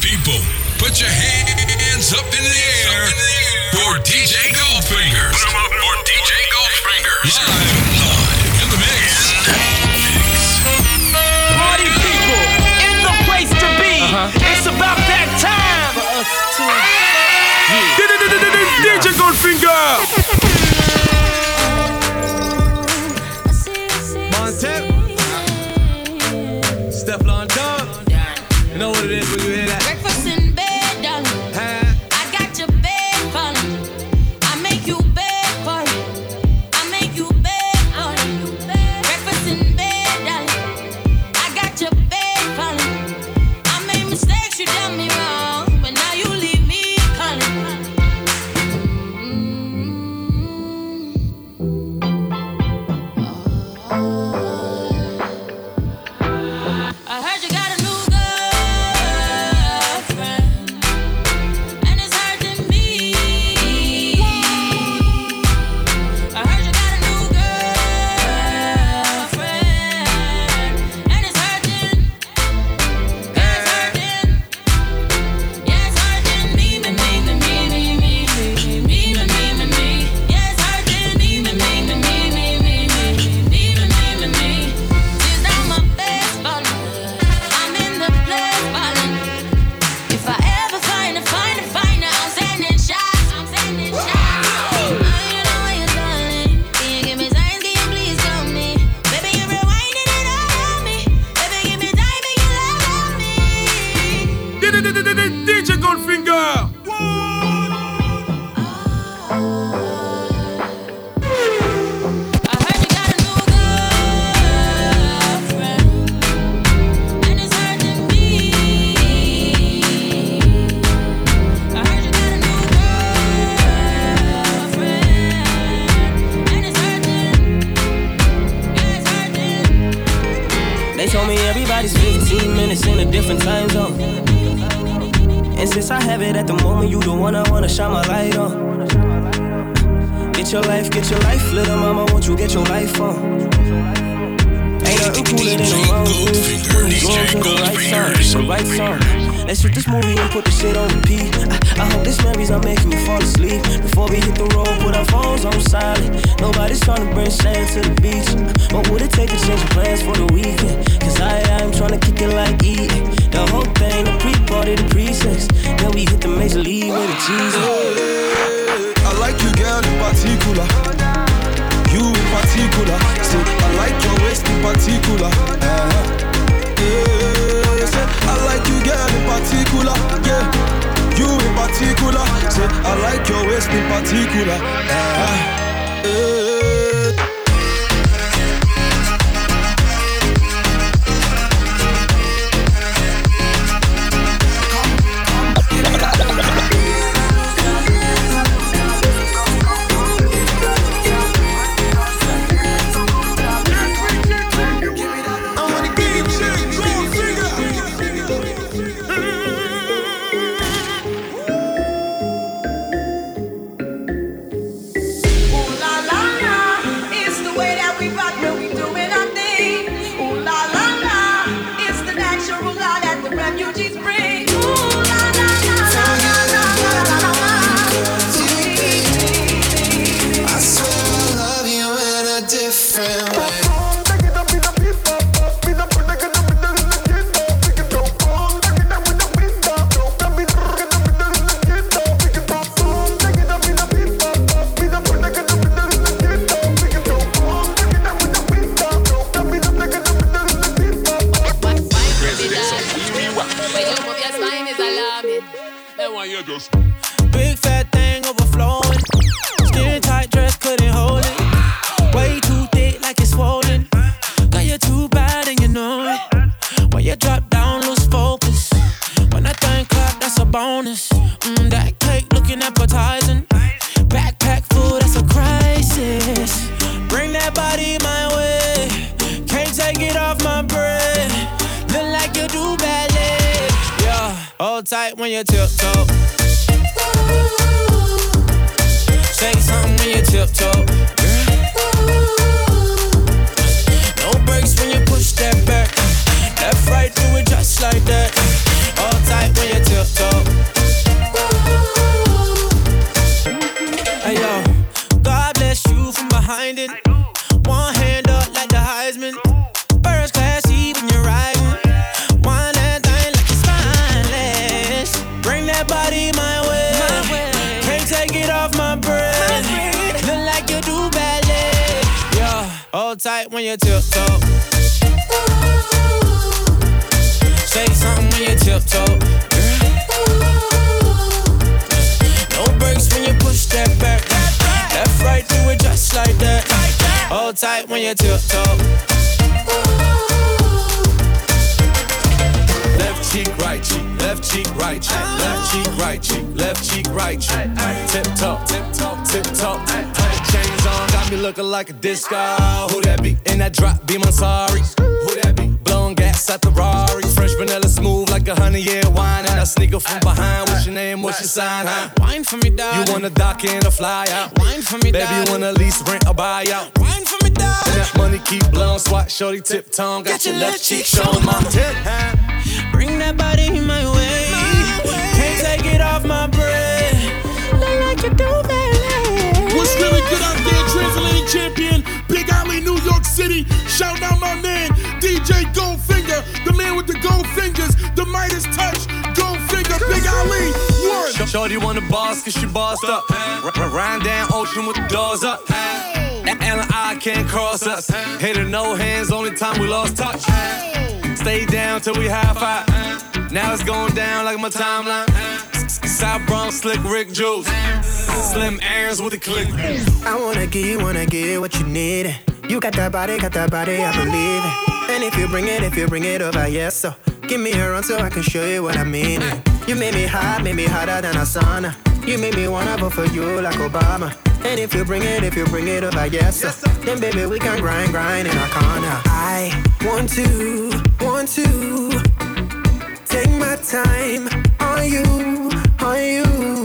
People, put your hands up in the air for DJ Goldfinger. Put them up for DJ Goldfinger. Live Took this movie and put the shit on repeat. I, I hope this memories I making you fall asleep. Before we hit the road, put our phones on silent. Nobody's trying to bring sand to the beach. What would it take to change plans for the weekend? Cause I, I'm trying to kick it like eating. The whole thing, the pre party, the pre sex. Then we hit the major league with a cheese I like you, girl, in particular. You in particular. I like your waist in particular. cooler. Say I like your waist in particular. Ah. Eh. your tiptoe tight when you tiptoe. Say something when you tiptoe. No brakes when you push that back. Left, right, do it just like that. Hold tight when you tiptoe. Left cheek, right cheek, Ah. left cheek, right cheek, left cheek, right cheek, left cheek, right cheek. Tip top, tip top, tip top. Chains on, got me looking like a disco. Who that be? In that drop, be my sorry. Who that be? Blowing gas at the Rari. Fresh vanilla smooth like a honey year wine. And I sneak up from behind. What's your name? What's your sign? Huh? Wine for me, dog. You wanna dock in or fly out? Wine for me, Baby, you wanna lease, rent, or buy out? Wine for me, dog. And that money keep blowing, swat, shorty, tip tongue. Got your left cheek showing my tip. huh? Bring that body my way. Can't take it off my breath. Look like you do, baby. What's really good out there, Transatlantic champion, Big Ali, New York City. Shout out my man, DJ Goldfinger, the man with the gold fingers, the Midas touch, Goldfinger, Big Ali, one. Shorty wanna boss cause she bossed up. R- r- Ride down ocean with the doors up. And and I can't cross us. Hit no hands, only time we lost touch. Stay down till we high five. Now it's going down like my timeline. South Bronx, slick Rick Juice. Slim Aaron's with the click. I wanna give you, wanna give what you need. You got that body, got that body, I believe it. And if you bring it, if you bring it over, yes, so give me a run so I can show you what I mean. You made me hot, made me hotter than a sauna. You made me wanna vote for you like Obama. And if you bring it, if you bring it over, yes, sir. Then baby, we can grind, grind in our corner. I want to, want to take my time on you, on you.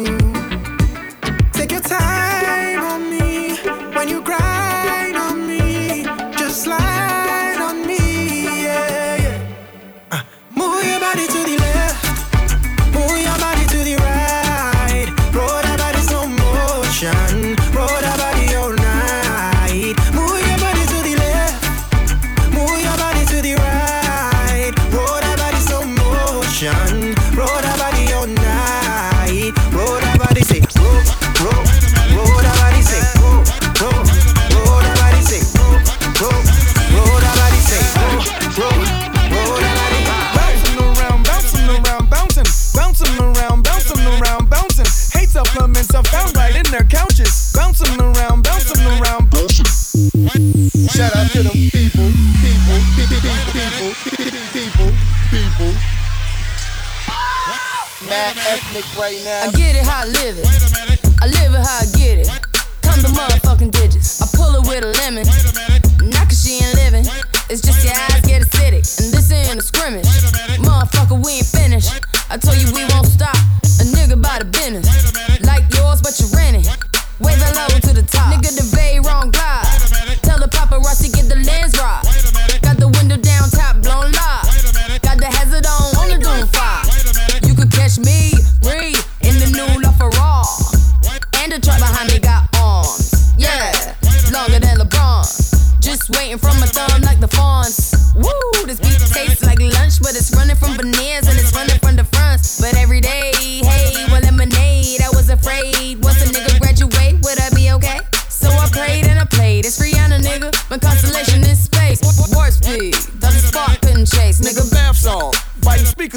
Right now. I get it how I live it.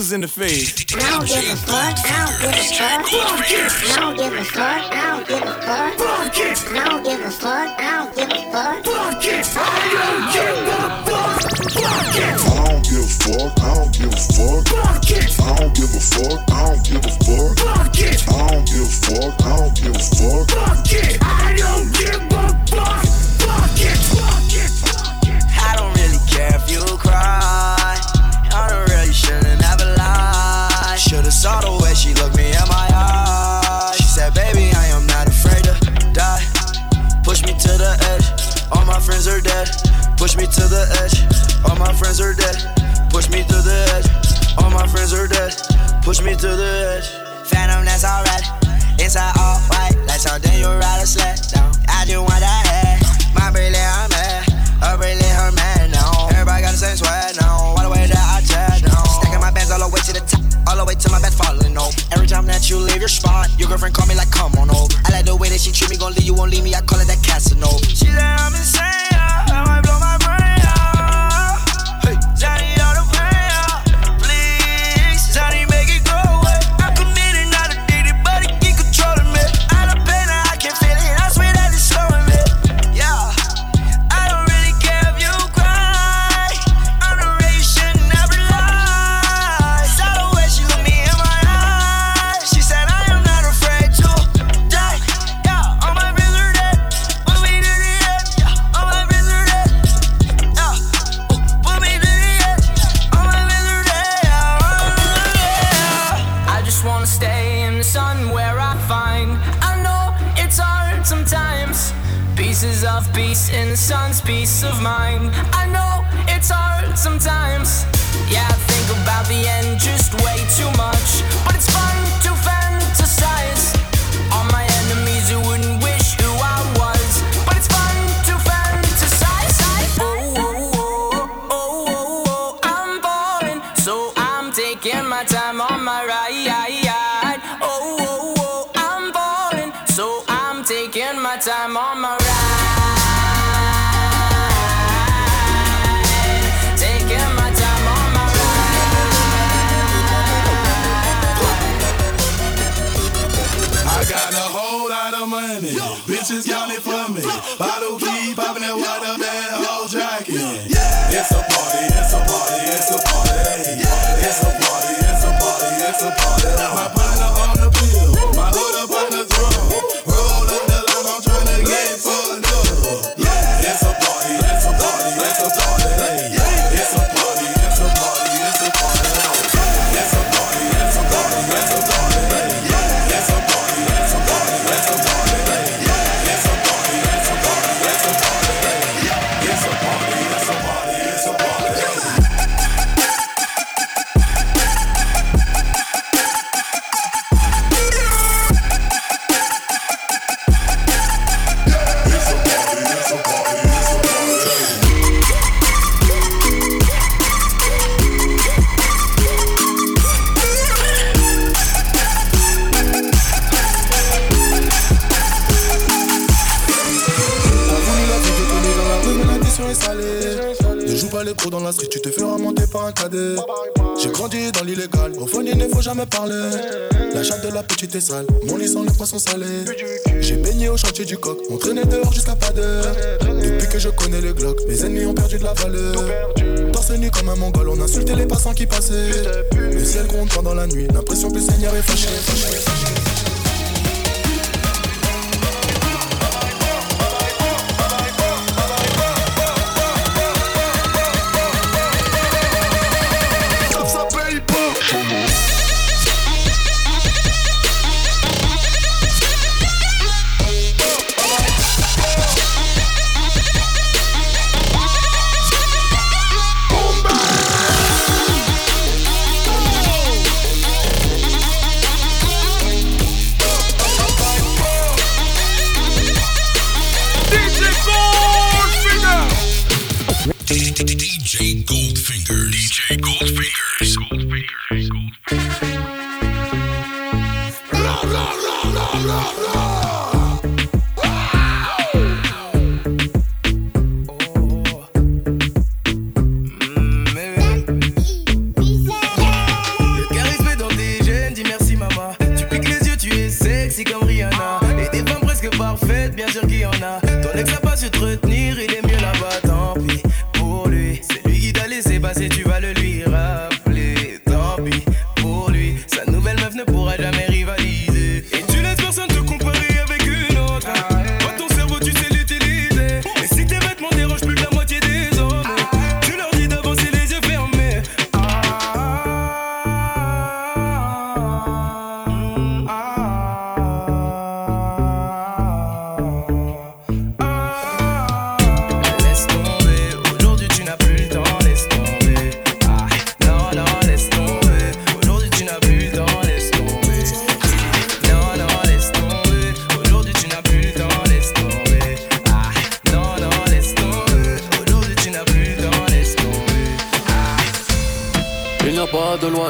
Biting in the face. I don't give a fuck. I don't give a fuck. I don't give a fuck. I don't give a fuck. I don't give a fuck. My time on my ride. Oh, oh, oh, I'm falling. So I'm taking my time on my ride. Taking my time on my I got a whole lot of money. Bitches count it for me. Bottle keep popping that water, that whole jacket. It's a party, it's a party. It's a party, it's a party, it's a party. My partner on sale, mon lit le poisson salé. J'ai baigné au chantier du coq, on traînait dehors jusqu'à pas d'heure. Depuis que je connais le Glock, mes ennemis ont perdu de la valeur. Torse nu comme un mongol, on insultait les passants qui passaient. Le ciel gronde pendant la nuit, l'impression que le Seigneur est fâché.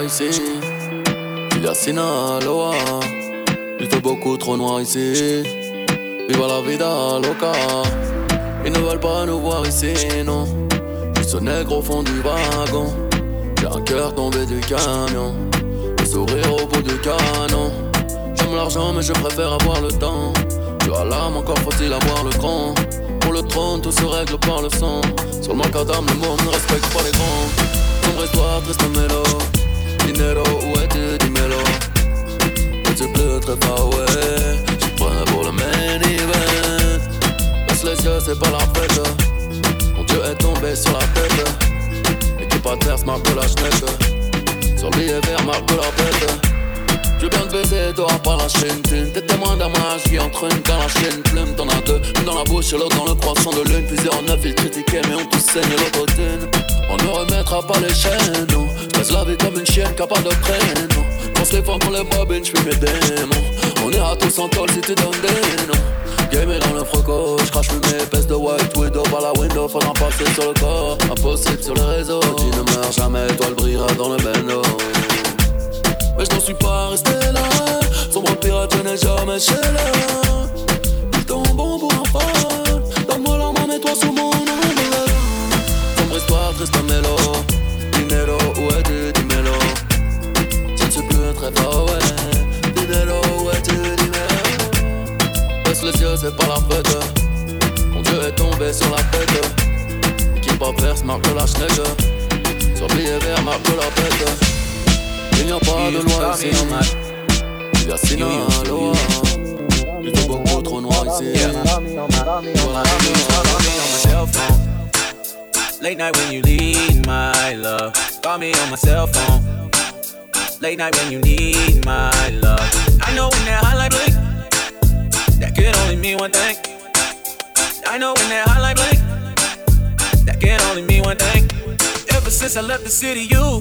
Ici. Il y a Sinaloa. Il fait beaucoup trop noir ici. Viva la vida loca. Ils ne veulent pas nous voir ici, non. Je suis ce nègre au fond du wagon. J'ai un cœur tombé du camion. Le sourire au bout du canon. J'aime l'argent, mais je préfère avoir le temps. Tu as l'âme, encore faut-il avoir le cran. Pour le trône, tout se règle par le sang. Sur le macadam, le monde ne respecte pas les grands. Sombre histoire, triste mélo. Dinero, où es-tu, dis-mélo. Tu pleut très far away. J'suis prêt pour le main event. Baisse les yeux, c'est pas la fête. Mon dieu est tombé sur la tête. Équipe adverse marque la schneck. Sur le billet vert marque la pète. Je bien te baiser, t'auras pas la chaîne. T'es témoin d'un match qui entraîne quand la chaîne plume. T'en as deux, une dans la bouche et l'autre dans le croissant de lune. Plusieurs neuf, ils critiquaient, mais on tous saigne l'autotune. On ne remettra pas les chaînes, non. J'passe la vie comme une chienne capable de prénom. Pense les femmes pour les bobines, j'fuis mes démons. On ira tous en col si tu donnes des noms. Game est dans le froco, j'crache mes épaisse de white widow par la window, faudra passer sur le corps. Impossible sur les réseaux, tu ne meurs jamais, toi le brillera dans le bendo. Mais je n'en suis pas resté là. Sombre pirate, je n'ai jamais chez là. Tombent bon pour un fan. Donne-moi la main, mets-toi sous mon ombre. Sombre histoire, triste mélo. Dinero, où es-tu, dis-mélo. Je ne suis plus très fort, ouais. Dinero, où es-tu, dis-mélo. Baisse les yeux, c'est pas la fête. Mon Dieu est tombé sur la tête. Qui pas verse, marque la schneck. Sur billet vert, marque la pète. Il n'y a pas de loi ici. Il y a Sinaloa. Il fait beaucoup trop noir ici. Late night when you need my love. Call me on my cell phone. Late night when you need my love. I know when that highlight blink, that could only mean one thing. I know when that highlight blink, that can only mean one thing. Ever since I left the city, you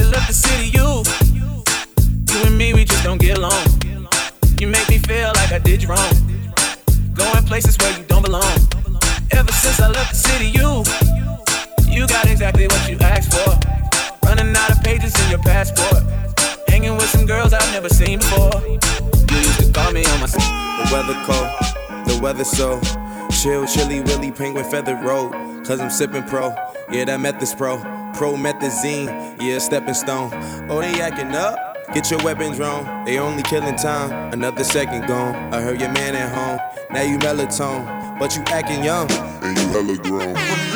I left the city, you, you and me, we just don't get along. You make me feel like I did you wrong. Going places where you don't belong. Ever since I left the city, you, you got exactly what you asked for. Running out of pages in your passport. Hanging with some girls I've never seen before. You used to call me on my. The weather cold, the weather so chill, chilly, willy, penguin feather road. Cause I'm sipping pro, yeah, that method's pro. Promethazine, yeah, stepping stone. Oh, they acting up. Get your weapons wrong, they only killing time. Another second gone. I heard your man at home. Now you melatonin, but you acting young. And you hella grown.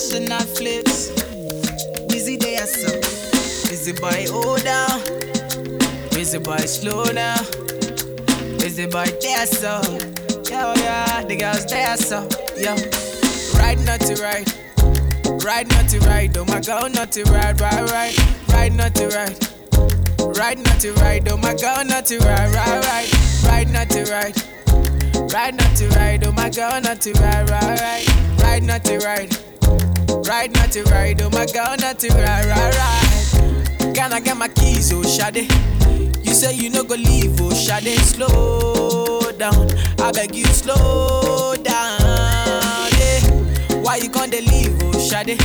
international flips. Busy day or so. Busy boy, hold down. Busy boy, slow down. Busy boy, there so. Yeah, yeah, the girls there so. Yeah. Ride not to ride. Ride not to ride. oh my girl not to ride, ride, ride. Ride not to ride. Ride not to ride. oh my girl not to ride, ride, ride. Ride not to ride. Ride not to ride. oh my girl not to ride, ride, ride. Ride not to ride. Right not to right, oh my girl not to right, right, right. Can I get my keys, oh Shade? You say you no go leave, oh Shade. Slow down, I beg you slow down, yeah. Why you can't leave, oh Shade?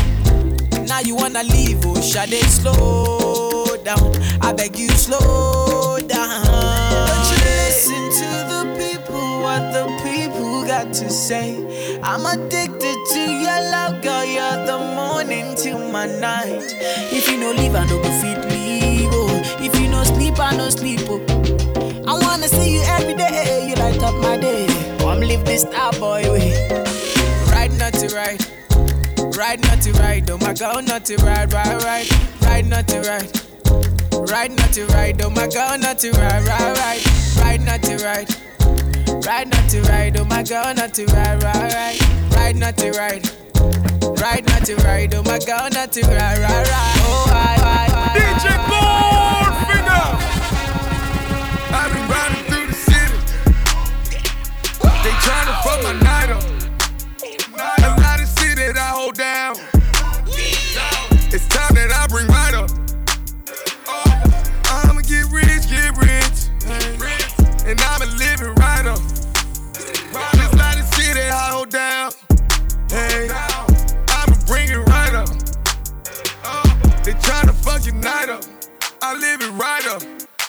Now you wanna leave, oh Shade. Slow down, I beg you slow down. Don't you listen to the people, what the people got to say. I'm addicted my night. If you no leave, I no go fit leave. Oh, if you no sleep, I no sleep. Oh, I wanna see you every day. You light up my day. Come live this star boy way. Right, not to right. Right, not to right. Oh my girl, not to right, right, right. Right, not to right. Right, not to right. Oh my girl, not to right, right, right. Right, not to right. Right, not to right. Oh my girl, not to right, right, right. Right, not to right. Right, not to right. Oh my girl, not to right, right, right. Oh, I, I, I. DJ Goldfinger. I've been riding through the city. They tryna fuck my night up. A lot of shit that I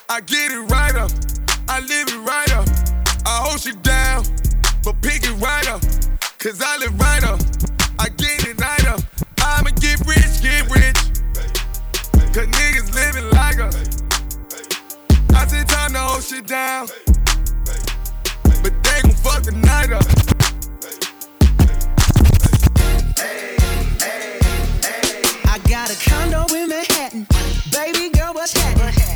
I get it right up. I live it right up. I hold you down, but pick it right up. Cause I live right up. I get it right up. I'ma get rich, get rich. Cause niggas living like us. I said time to hold shit down. But they gon' fuck the night up. I got a condo in Manhattan. Baby girl, what's happening?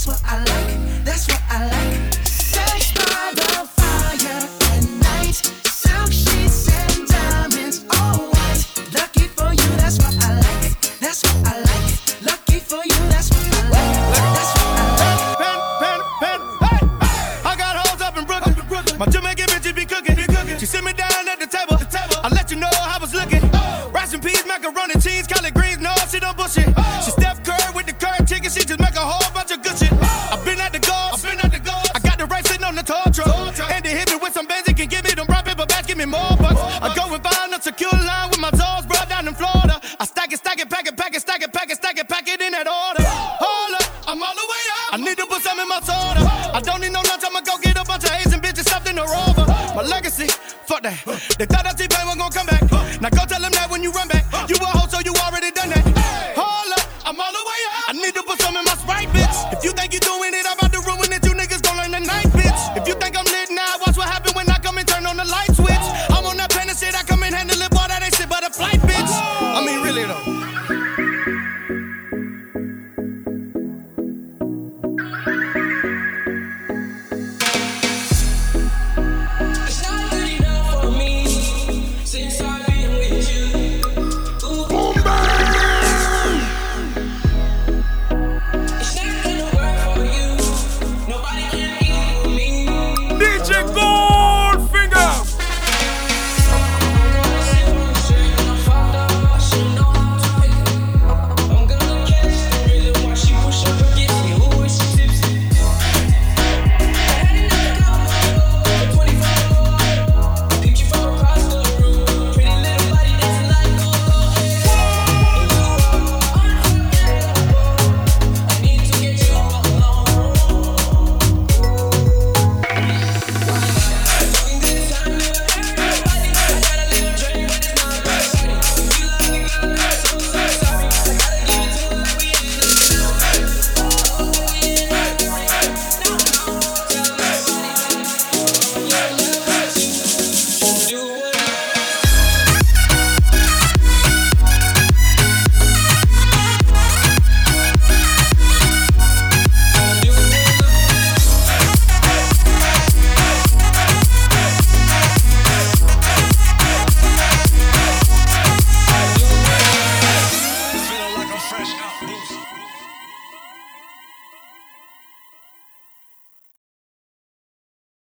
That's what I like. That's what I like.